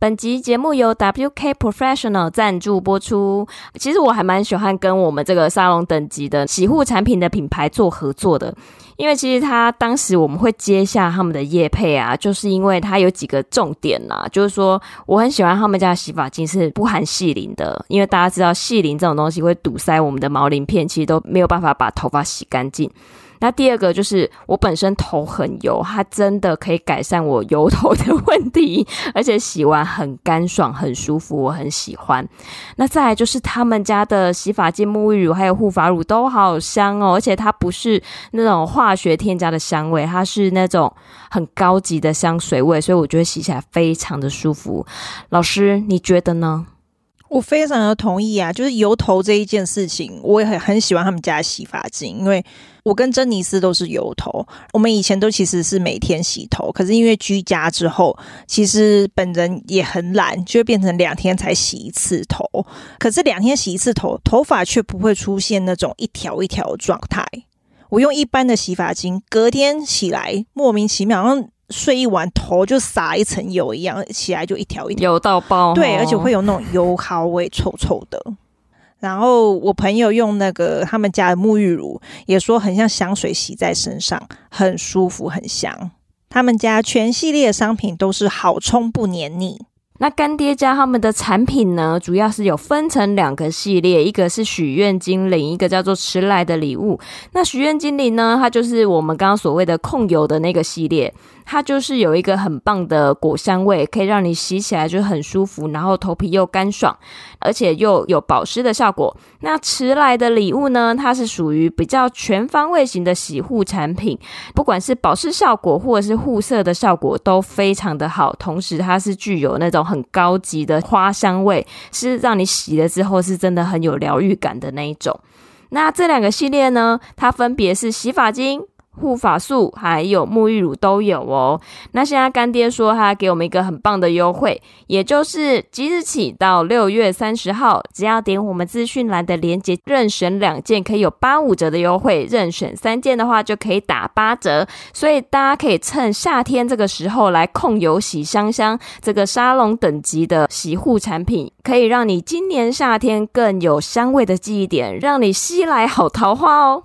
本集节目由 WK Professional 赞助播出。其实我还蛮喜欢跟我们这个沙龙等级的洗护产品的品牌做合作的，因为其实他当时我们会接下他们的业配啊，就是因为他有几个重点呐、就是说我很喜欢他们家的洗发精是不含细磷的，因为大家知道细磷这种东西会堵塞我们的毛鳞片，其实都没有办法把头发洗干净。那第二个就是我本身头很油，它真的可以改善我油头的问题，而且洗完很干爽、很舒服，我很喜欢。那再来就是他们家的洗发精、沐浴乳还有护发乳都好香哦，而且它不是那种化学添加的香味，它是那种很高级的香水味，所以我觉得洗起来非常的舒服。老师，你觉得呢？我非常的同意啊，就是油头这一件事情，我也很很喜欢他们家洗发精，因为我跟珍妮斯都是油头，我们以前都其实是每天洗头，可是因为居家之后，其实本人也很懒，就会变成两天才洗一次头，可是两天洗一次头，头发却不会出现那种一条一条的状态。我用一般的洗发精，隔天起来莫名其妙，睡一晚头就撒一层油一样，起来就一条一条油到爆，对，而且会有那种油耗味，臭臭的。然后我朋友用那个他们家的沐浴乳，也说很像香水洗在身上，很舒服，很香。他们家全系列商品都是好冲不黏腻。那干爹家他们的产品呢，主要是有分成两个系列，一个是许愿精灵，一个叫做迟来的礼物。那许愿精灵呢，它就是我们刚刚所谓的控油的那个系列。它就是有一个很棒的果香味，可以让你洗起来就很舒服，然后头皮又干爽，而且又有保湿的效果。那迟来的礼物呢，它是属于比较全方位型的洗护产品，不管是保湿效果或者是护色的效果都非常的好，同时它是具有那种很高级的花香味，是让你洗了之后是真的很有疗愈感的那一种。那这两个系列呢，它分别是洗发精。护发素还有沐浴乳都有哦。那现在干爹说他给我们一个很棒的优惠，也就是即日起到六月三十号，只要点我们资讯栏的链接，任选两件可以有八五折的优惠，任选三件的话就可以打八折。所以大家可以趁夏天这个时候来控油洗香香，这个沙龙等级的洗护产品，可以让你今年夏天更有香味的记忆点，让你吸来好桃花哦。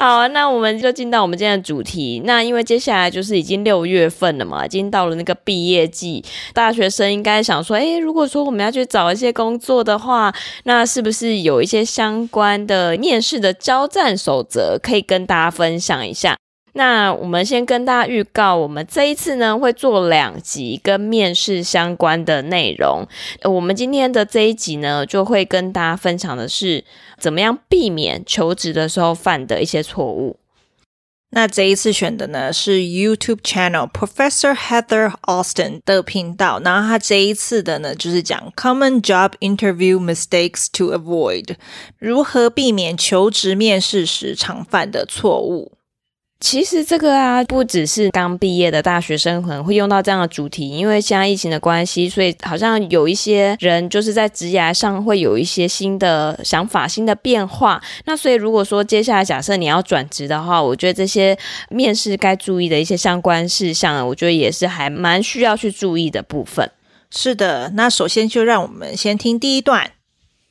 好，那我们就进到我们今天的主题。那因为接下来就是已经六月份了嘛，已经到了那个毕业季，大学生应该想说，诶，如果说我们要去找一些工作的话，那是不是有一些相关的面试的交战守则可以跟大家分享一下？那我们先跟大家预告，我们这一次呢会做两集跟面试相关的内容。我们今天的这一集呢，就会跟大家分享的是怎么样避免求职的时候犯的一些错误。那这一次选的呢是 YouTube channel Professor Heather Austin 的频道，然后他这一次的呢就是讲 Common Job Interview Mistakes to Avoid，如何避免求职面试时常犯的错误。其实这个啊，不只是刚毕业的大学生可能会用到这样的主题，因为现在疫情的关系，所以好像有一些人就是在职涯上会有一些新的想法、新的变化。那所以如果说接下来假设你要转职的话，我觉得这些面试该注意的一些相关事项，我觉得也是还蛮需要去注意的部分。是的，那首先就让我们先听第一段。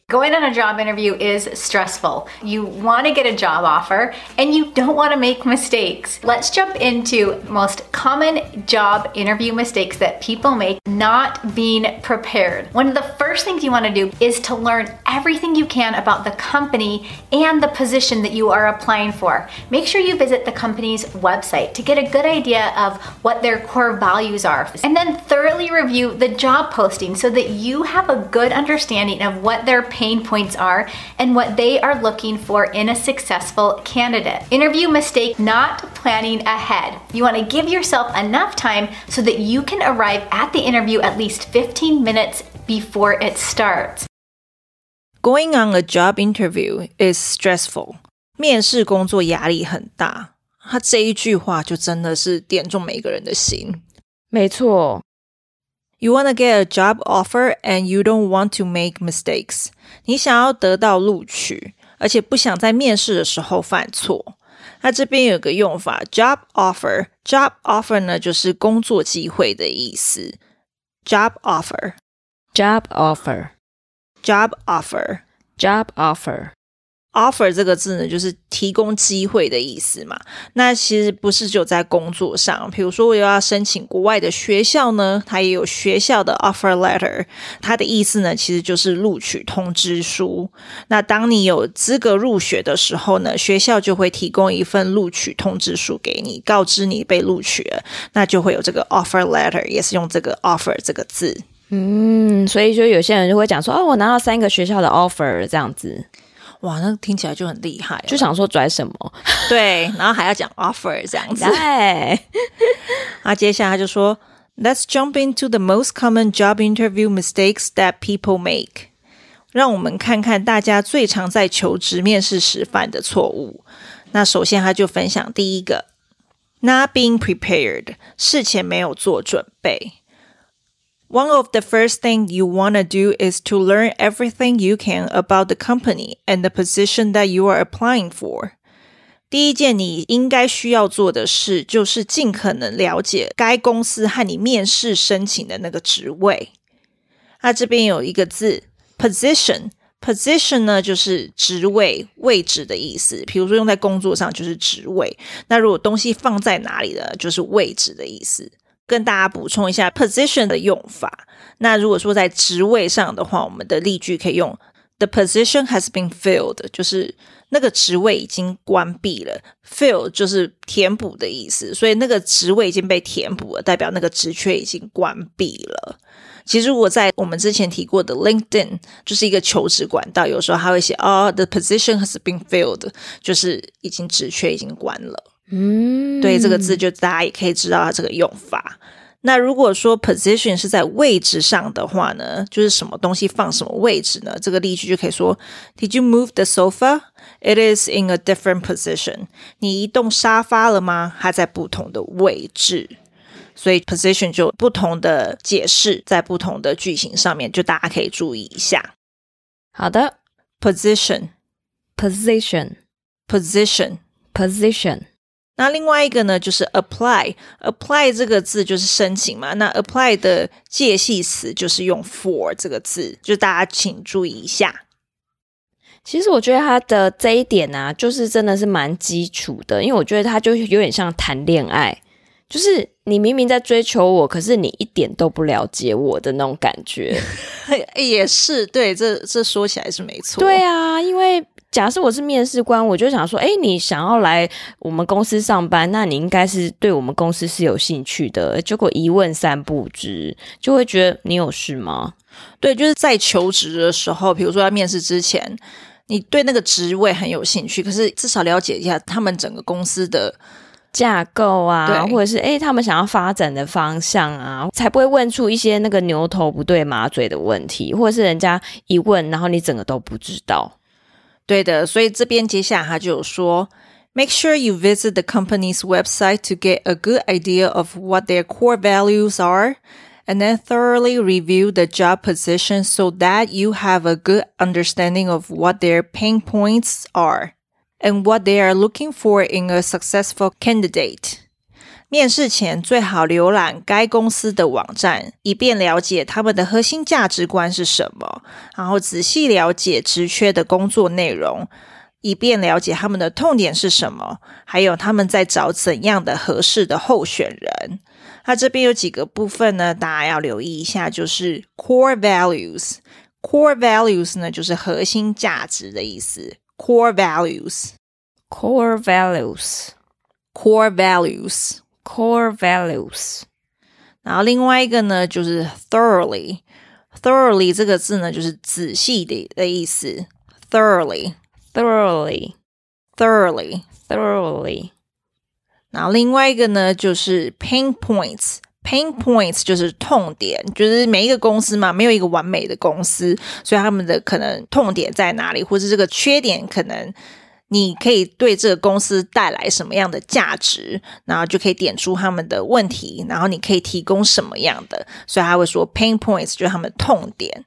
Going on a job interview is stressful. You want to get a job offer and you don't want to make mistakes. Let's jump into most common job interview mistakes that people make not being prepared. One of the first things you want to do is to learn everything you can about the company and the position that you are applying for. Make sure you visit the company's website to get a good idea of what their core values are. And then thoroughly review the job posting so that you have a good understanding of what their pain points are and what they are looking for in a successful candidate. Interview mistake not planning ahead. You want to give yourself yourself enough time so that you can arrive at the interview at least 15 minutes before it starts. Going on a job interview is stressful. 面试工作压力很大。他这一句话就真的是点中每个人的心。没错。 You want to get a job offer and you don't want to make mistakes. 你想要得到录取，而且不想在面试的时候犯错。那这边有个用法，job offer。job offer 呢，就是工作机会的意思。job offer，job offer，job offer，job offer。 Offer 这个字呢，就是提供机会的意思嘛。那其实不是只有在工作上，比如说我又要申请国外的学校呢，它也有学校的 offer letter，它的意思呢，其实就是录取通知书。那当你有资格入学的时候呢，学校就会提供一份录取通知书给你，告知你被录取了，那就会有这个 offer letter，也是用这个 offer 这个字。嗯，所以说有些人就会讲说，哦，我拿到三个学校的 offer 这样子。哇，那听起来就很厉害，就想说拽什么？对，然后还要讲 offer 这样子。对，那接下来他就说，Let's jump into the most common job interview mistakes that people make。让我们看看大家最常在求职面试时犯的错误。那首先他就分享第一个，Not being prepared，事前没有做准备。One of the first things you want to do is to learn everything you can about the company and the position that you are applying for. 第一件你应该需要做的事，就是尽可能了解该公司和你面试申请的那个职位。它这边有一个字 position，position 呢就是职位、位置的意思。比如说用在工作上就是职位，那如果东西放在哪里呢，就是位置的意思。 跟大家补充一下 position 的用法。那如果说在职位上的话，我们的例句可以用 The position has been filled，就是那个职位已经关闭了。fill 就是填补的意思，所以那个职位已经被填补了，代表那个职缺已经关闭了。其实我在我们之前提过的 LinkedIn 就是一个求职管道，有时候他会写哦，The position has been filled，就是已经职缺已经关了。嗯，对，这个字就大家也可以知道它这个用法。那如果说 position 是在位置上的话呢，就是什么东西放什么位置呢？这个例句就可以说：Did you move the sofa? It is in a different position. 你移动沙发了吗？它在不同的位置。所以 position 就不同的解释，在不同的句型上面，就大家可以注意一下。好的，position，position，position，position。那另外一个呢，就是 apply，apply 这个字就是申请嘛。那 apply 的介系词就是用 for 这个字，就大家请注意一下。其实我觉得他的这一点啊，就是真的是蛮基础的，因为我觉得他就有点像谈恋爱，就是你明明在追求我，可是你一点都不了解我的那种感觉。也是，对，这这说起来是没错。对啊，因为。假设我是面试官，我就想说，哎，你想要来我们公司上班，那你应该是对我们公司是有兴趣的。结果一问三不知，就会觉得你有事吗？对，就是在求职的时候，比如说在面试之前，你对那个职位很有兴趣，可是至少了解一下他们整个公司的架构啊，或者是哎，他们想要发展的方向啊，才不会问出一些那个牛头不对马嘴的问题，或者是人家一问，然后你整个都不知道。对的，所以这边接下来他就有说，Make sure you visit the company's website to get a good idea of what their core values are, and then thoroughly review the job position so that you have a good understanding of what their pain points are and what they are looking for in a successful candidate. 面试前最好浏览该公司的网站，以便了解他们的核心价值观是什么，然后仔细了解职缺的工作内容，以便了解他们的痛点是什么，还有他们在找怎样的合适的候选人。那这边有几个部分呢，大家要留意一下，就是 core values。core values 呢，就是核心价值的意思。core values，core values，core values。Core values，然后另外一个呢，就是 thoroughly。thoroughly 这个字呢，就是仔细的的意思。thoroughly，thoroughly，thoroughly，thoroughly。然后另外一个呢，就是 pain points。pain points 就是痛点，就是每一个公司嘛，没有一个完美的公司，所以他们的可能痛点在哪里，或是这个缺点可能你可以对这个公司带来什么样的价值，然后就可以点出他们的问题，然后你可以提供什么样的，所以他会说 pain points 就是他们的痛点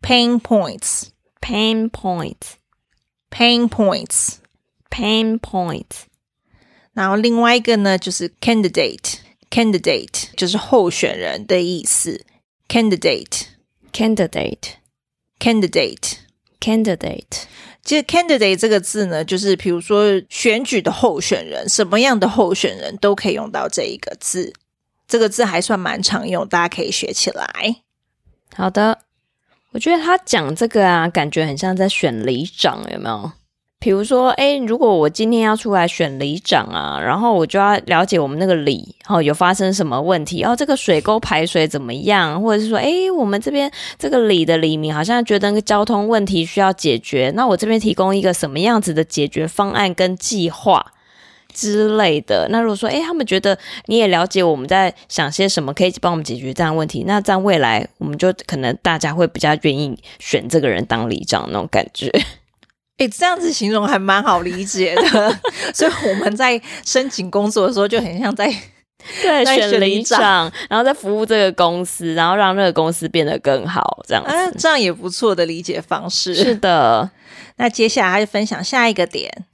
，pain points，pain points，pain points，pain points，然后另外一个呢就是 candidate。Candidate 就是候选人的意思。Candidate，Candidate，Candidate，Candidate。其实 candidate 这个字呢，就是比如说选举的候选人，什么样的候选人都可以用到这一个字。这个字还算蛮常用，大家可以学起来。好的，我觉得他讲这个啊，感觉很像在选里长，有没有？比如说，哎，如果我今天要出来选里长啊，然后我就要了解我们那个里，哦，有发生什么问题，哦，这个水沟排水怎么样，或者是说，哎，我们这边这个里的里民好像觉得那个交通问题需要解决，那我这边提供一个什么样子的解决方案跟计划之类的。那如果说，哎，他们觉得你也了解我们在想些什么，可以帮我们解决这样的问题，那这样未来我们就可能大家会比较愿意选这个人当里长那种感觉。哎，这样子形容还蛮好理解的，所以我们在申请工作的时候就很像在 对选里长，然后在服务这个公司，然后让这个公司变得更好，这样子，啊，这样也不错的理解方式。是的，那接下来还是分享下一个点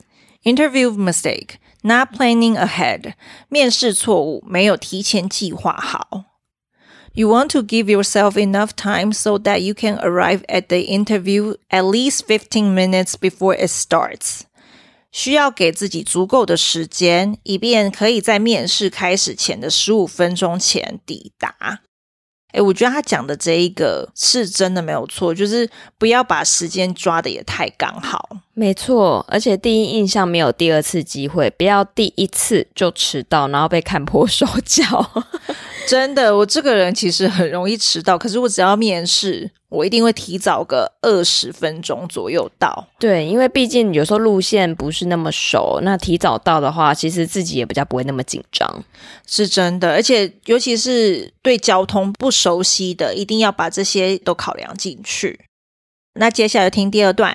：interview mistake, not planning ahead，面试错误，没有提前计划好。You want to give yourself enough time so that you can arrive at the interview at least fifteen minutes before it starts. 需要给自己足够的时间，以便可以在面试开始前的十五分钟前抵达。哎，我觉得他讲的这一个是真的没有错，就是不要把时间抓得也太刚好。 没错，而且第一印象没有第二次机会，不要第一次就迟到，然后被看破手脚。真的，我这个人其实很容易迟到，可是我只要面试，我一定会提早个二十分钟左右到。对，因为毕竟有时候路线不是那么熟，那提早到的话，其实自己也比较不会那么紧张。是真的，而且尤其是对交通不熟悉的，一定要把这些都考量进去。那接下来听第二段。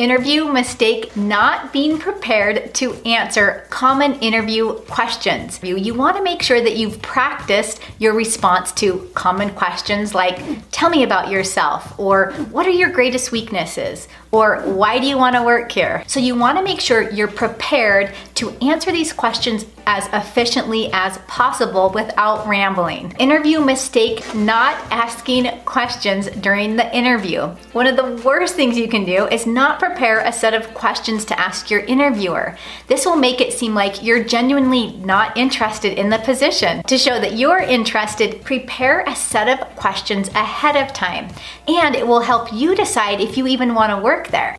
Interview mistake not being prepared to answer common interview questions. You, want to make sure that you've practiced your response to common questions like, tell me about yourself, or what are your greatest weaknesses, or why do you want to work here? So you want to make sure you're prepared to answer these questions as efficiently as possible without rambling. Interview mistake not asking questions during the interview. One of the worst things you can do is not prepare a set of questions to ask your interviewer. This will make it seem like you're genuinely not interested in the position. To show that you're interested, prepare a set of questions ahead of time, and it will help you decide if you even want to work there.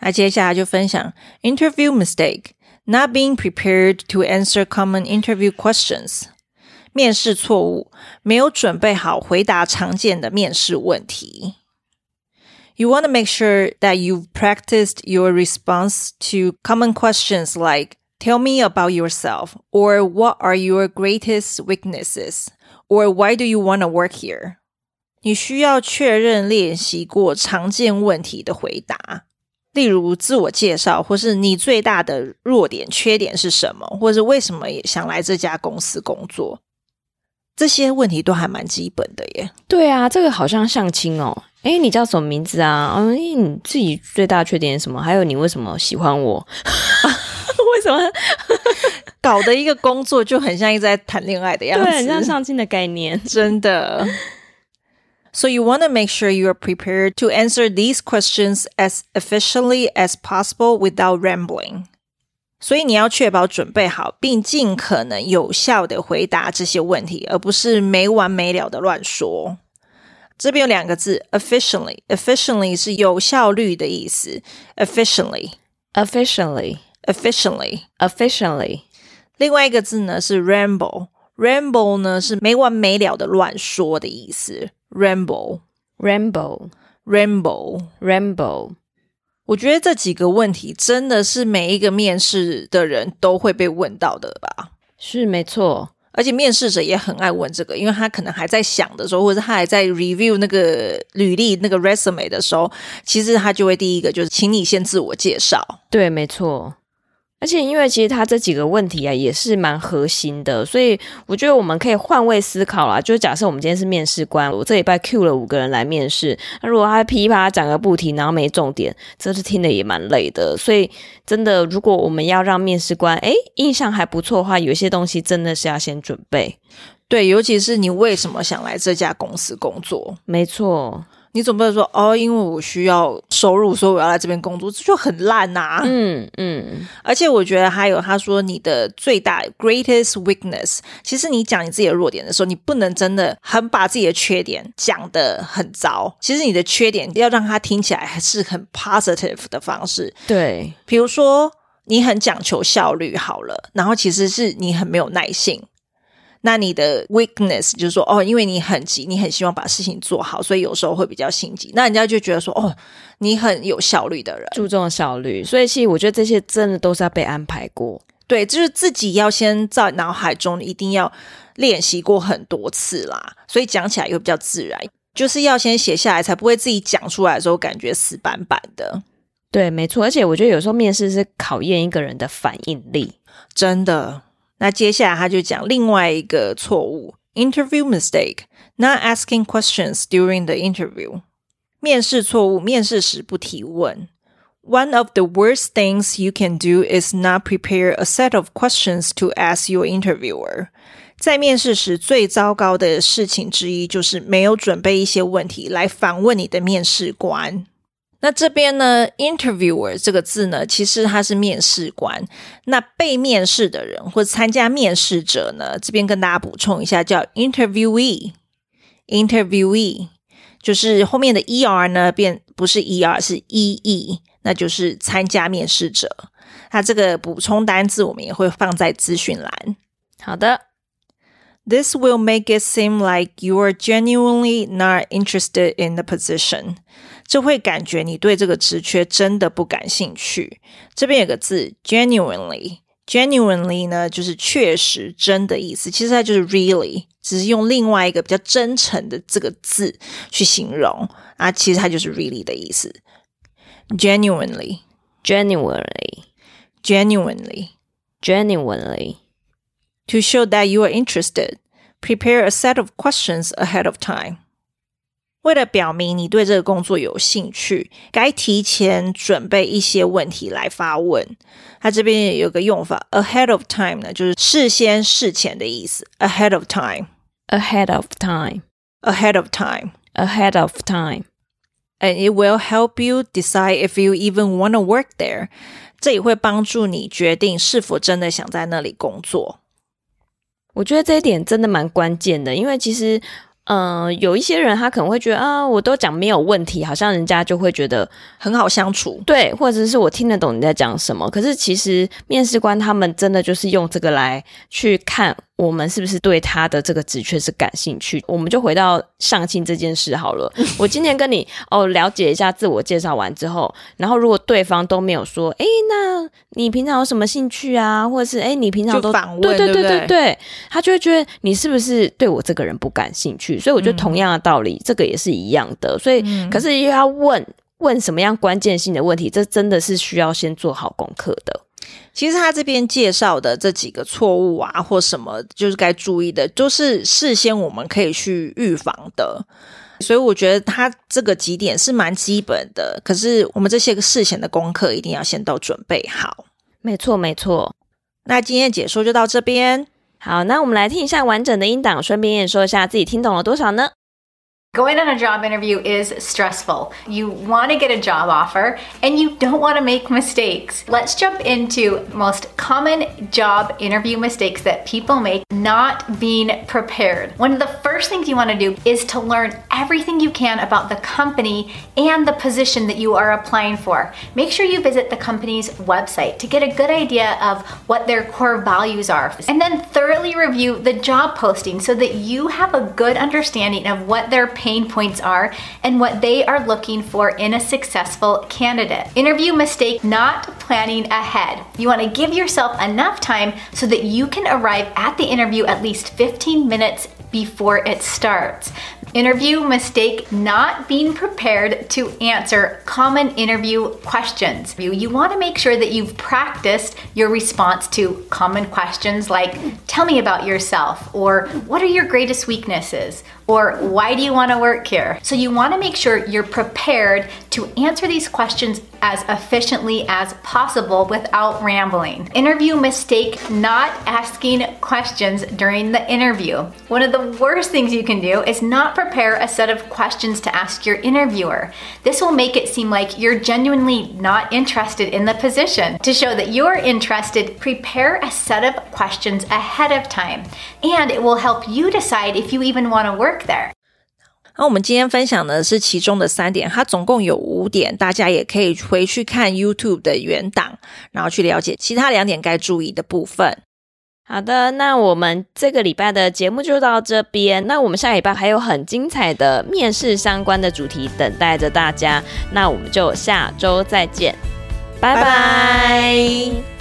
那接下来就分享 interview mistake。Not being prepared to answer common interview questions，面试错误，没有准备好回答常见的面试问题。 You want to make sure that you've practiced your response to common questions like "Tell me about yourself" or "What are your greatest weaknesses?" or "Why do you want to work here?" 你需要确认练习过常见问题的回答。例如自我介绍，或是你最大的弱点、缺点是什么，或是为什么也想来这家公司工作，这些问题都还蛮基本的耶。对啊，这个好像相亲哦。 诶，你叫什么名字啊？嗯，你自己最大的缺点是什么？还有你为什么喜欢我？为什么搞的一个工作就很像一直在谈恋爱的样子？对，很像上进的概念，真的。So you want to make sure you are prepared to answer these questions as efficiently as possible without rambling. 所以你要确保准备好，并尽可能有效的回答这些问题，而不是没完没了的乱说。这边有两个字，efficiently。efficiently 是有效率的意思，efficiently，efficiently，efficiently，efficiently。另外一个字呢是 ramble。ramble 呢是没完没了的乱说的意思。Ramble, ramble, ramble, ramble。我觉得这几个问题真的是每一个面试的人都会被问到的吧？是没错，而且面试者也很爱问这个，因为他可能还在想的时候，或者他还在 review 那个履历、那个 resume 的时候，其实他就会第一个就是请你先自我介绍。对，没错。而且，因为其实他这几个问题啊，也是蛮核心的，所以我觉得我们可以换位思考啦。就是假设我们今天是面试官，我这礼拜 Q 了五个人来面试，那如果他噼啪讲个不停，然后没重点，这是听得也蛮累的。所以，真的，如果我们要让面试官诶印象还不错的话，有些东西真的是要先准备。对，尤其是你为什么想来这家公司工作？没错。你总不能说哦，因为我需要收入，所以我要来这边工作，这就很烂呐、啊。嗯嗯，而且我觉得还有他说你的最大 greatest weakness，其实你讲你自己的弱点的时候，你不能真的很把自己的缺点讲的很糟。其实你的缺点要让他听起来还是很 positive 的方式。对，比如说你很讲求效率好了，然后其实是你很没有耐性。那你的 weakness 就是说，哦，因为你很急，你很希望把事情做好，所以有时候会比较心急。那人家就觉得说，哦，你很有效率的人，注重效率。所以其实我觉得这些真的都是要被安排过。对，就是自己要先在脑海中一定要练习过很多次啦，所以讲起来又比较自然。就是要先写下来，才不会自己讲出来的时候感觉死板板的。对，没错。而且我觉得有时候面试是考验一个人的反应力，真的。那接下来他就讲另外一个错误，interview mistake，not asking questions during the interview。面试错误，面试时不提问。One of the worst things you can do is not prepare a set of questions to ask your interviewer。在面试时最糟糕的事情之一就是没有准备一些问题来访问你的面试官。 那这边呢，interviewer 这个字呢，其实它是面试官。那被面试的人或参加面试者呢，这边跟大家补充一下，叫 interviewee。interviewee 就是后面的 er 呢，变不是 er 是 ee，那就是参加面试者。那这个补充单字我们也会放在资讯栏。好的，This will make it seem like you are genuinely not interested in the position. 就会感觉你对这个职缺真的不感兴趣。这边有个字，genuinely，genuinely 呢就是确实真的意思。其实它就是 really，只是用另外一个比较真诚的这个字去形容啊。其实它就是 really 的意思。genuinely，genuinely，genuinely。To show that you are interested, prepare a set of questions ahead of time. 为了表明你对这个工作有兴趣，该提前准备一些问题来发问。它这边也有个用法，ahead of time 呢，就是事先、事前的意思。ahead of time，ahead of time，ahead of time，ahead of time，and it will help you decide if you even want to work there。这也会帮助你决定是否真的想在那里工作。我觉得这一点真的蛮关键的，因为其实。嗯、呃，有一些人他可能会觉得啊，我都讲没有问题，好像人家就会觉得很好相处，对，或者是我听得懂你在讲什么。可是其实面试官他们真的就是用这个来去看。我们是不是对他的这个职缺是感兴趣？我们就回到相亲这件事好了。我今天跟你哦了解一下，自我介绍完之后，然后如果对方都没有说，哎，那你平常有什么兴趣啊？或者是哎，你平常都访问，对对对对对，对，他就会觉得你是不是对我这个人不感兴趣？所以我觉得同样的道理，嗯、这个也是一样的。所以，嗯、可是又要问问什么样关键性的问题，这真的是需要先做好功课的。其实他这边介绍的这几个错误啊，或什么就是该注意的，都是事先我们可以去预防的。所以我觉得他这个几点是蛮基本的。可是我们这些个事前的功课一定要先都准备好。没错，没错。那今天的解说就到这边。好，那我们来听一下完整的音档，顺便也说一下自己听懂了多少呢？Going on a job interview is stressful. You want to get a job offer and you don't want to make mistakes. Let's jump into most common job interview mistakes that people make not being prepared. One of the first things you want to do is to learn everything you can about the company and the position that you are applying for. Make sure you visit the company's website to get a good idea of what their core values are. And then thoroughly review the job posting so that you have a good understanding of what they're pain points are and what they are looking for in a successful candidate. Interview mistake not planning ahead. You want to give yourself enough time so that you can arrive at the interview at least 15 minutes before it starts. Interview mistake not being prepared to answer common interview questions. You, you want to make sure that you've practiced your response to common questions like, tell me about yourself, or what are your greatest weaknesses, or why do you want to work here? So you want to make sure you're prepared to answer these questions as efficiently as possible without rambling. Interview mistake not asking questions during the interview. One of the worst things you can do is not prepare a set of questions to ask your interviewer. This will make it seem like you're genuinely not interested in the position. To show that you're interested, prepare a set of questions ahead of time, and it will help you decide if you even want to work there. 那我们今天分享的是其中的三点，它总共有五点，大家也可以回去看 YouTube 的原档，然后去了解其他两点该注意的部分。好的，那我们这个礼拜的节目就到这边。那我们下礼拜还有很精彩的面试相关的主题等待着大家。那我们就下周再见，拜拜。拜拜。